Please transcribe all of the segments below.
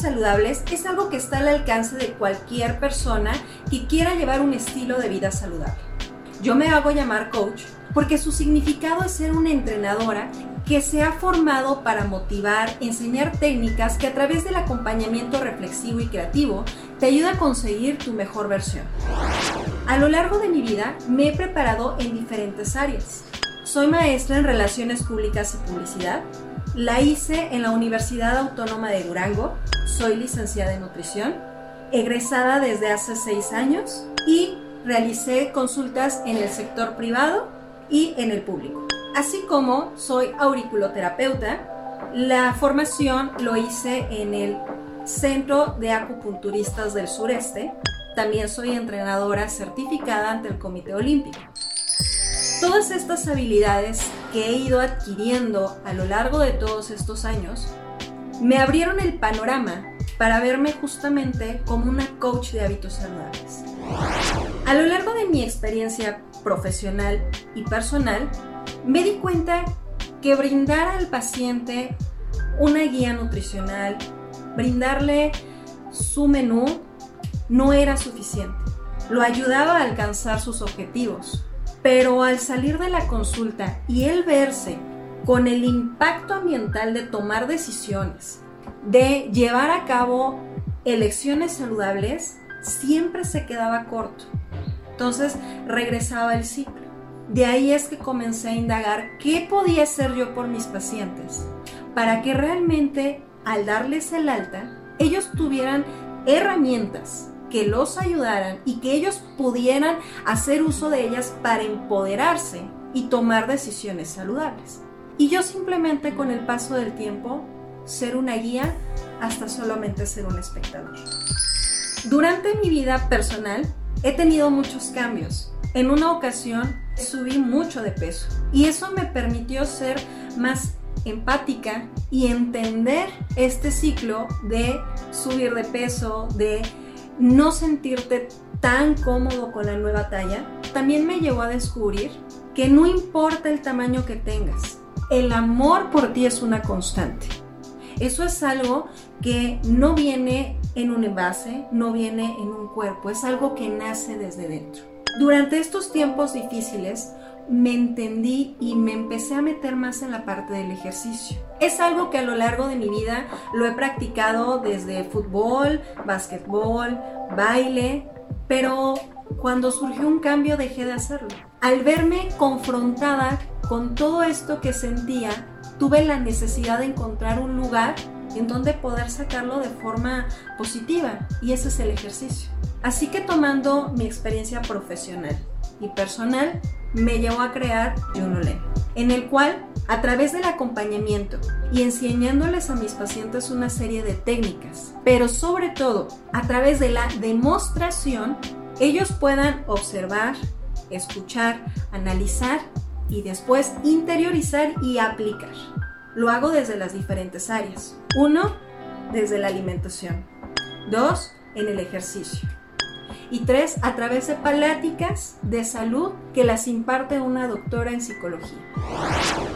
saludables es algo que está al alcance de cualquier persona que quiera llevar un estilo de vida saludable. Yo me hago llamar coach porque su significado es ser una entrenadora que se ha formado para motivar, enseñar técnicas que a través del acompañamiento reflexivo y creativo te ayuda a conseguir tu mejor versión. A lo largo de mi vida me he preparado en diferentes áreas. Soy maestra en Relaciones Públicas y Publicidad. La hice en la Universidad Autónoma de Durango. Soy licenciada en nutrición, egresada desde hace seis años y realicé consultas en el sector privado y en el público así como soy auriculoterapeuta. La formación lo hice en el Centro de Acupunturistas del Sureste. También soy entrenadora certificada ante el Comité Olímpico. Todas estas habilidades que he ido adquiriendo a lo largo de todos estos años me abrieron el panorama para verme justamente como una coach de hábitos saludables. A lo largo de mi experiencia profesional y personal, me di cuenta que brindar al paciente una guía nutricional, brindarle su menú, no era suficiente. Lo ayudaba a alcanzar sus objetivos, pero al salir de la consulta y él verse con el impacto ambiental de tomar decisiones, de llevar a cabo elecciones saludables, siempre se quedaba corto. Entonces regresaba el ciclo. De ahí es que comencé a indagar qué podía hacer yo por mis pacientes para que realmente al darles el alta, ellos tuvieran herramientas que los ayudaran y que ellos pudieran hacer uso de ellas para empoderarse y tomar decisiones saludables. Y yo simplemente con el paso del tiempo ser una guía hasta solamente ser un espectador. Durante mi vida personal he tenido muchos cambios. En una ocasión subí mucho de peso y eso me permitió ser más empática y entender este ciclo de subir de peso, de no sentirte tan cómodo con la nueva talla, también me llevó a descubrir que no importa el tamaño que tengas, el amor por ti es una constante. Eso es algo que no viene en un envase, no viene en un cuerpo, es algo que nace desde dentro. Durante estos tiempos difíciles me entendí y me empecé a meter más en la parte del ejercicio. Es algo que a lo largo de mi vida lo he practicado desde fútbol, básquetbol, baile, pero cuando surgió un cambio dejé de hacerlo. Al verme confrontada con todo esto que sentía, tuve la necesidad de encontrar un lugar en donde poder sacarlo de forma positiva y ese es el ejercicio. Así que tomando mi experiencia profesional y personal, me llevó a crear Junolen, en el cual, a través del acompañamiento y enseñándoles a mis pacientes una serie de técnicas, pero sobre todo a través de la demostración, ellos puedan observar, escuchar, analizar y después interiorizar y aplicar. Lo hago desde las diferentes áreas. Uno, desde la alimentación. Dos, en el ejercicio y tres, a través de pláticas de salud que las imparte una doctora en psicología.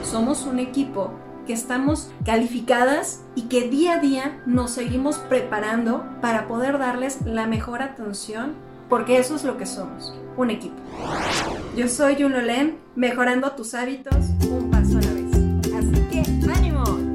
Somos un equipo que estamos calificadas y que día a día nos seguimos preparando para poder darles la mejor atención, porque eso es lo que somos, un equipo. Yo soy Junolen, mejorando tus hábitos un paso a la vez. Así que, ánimo.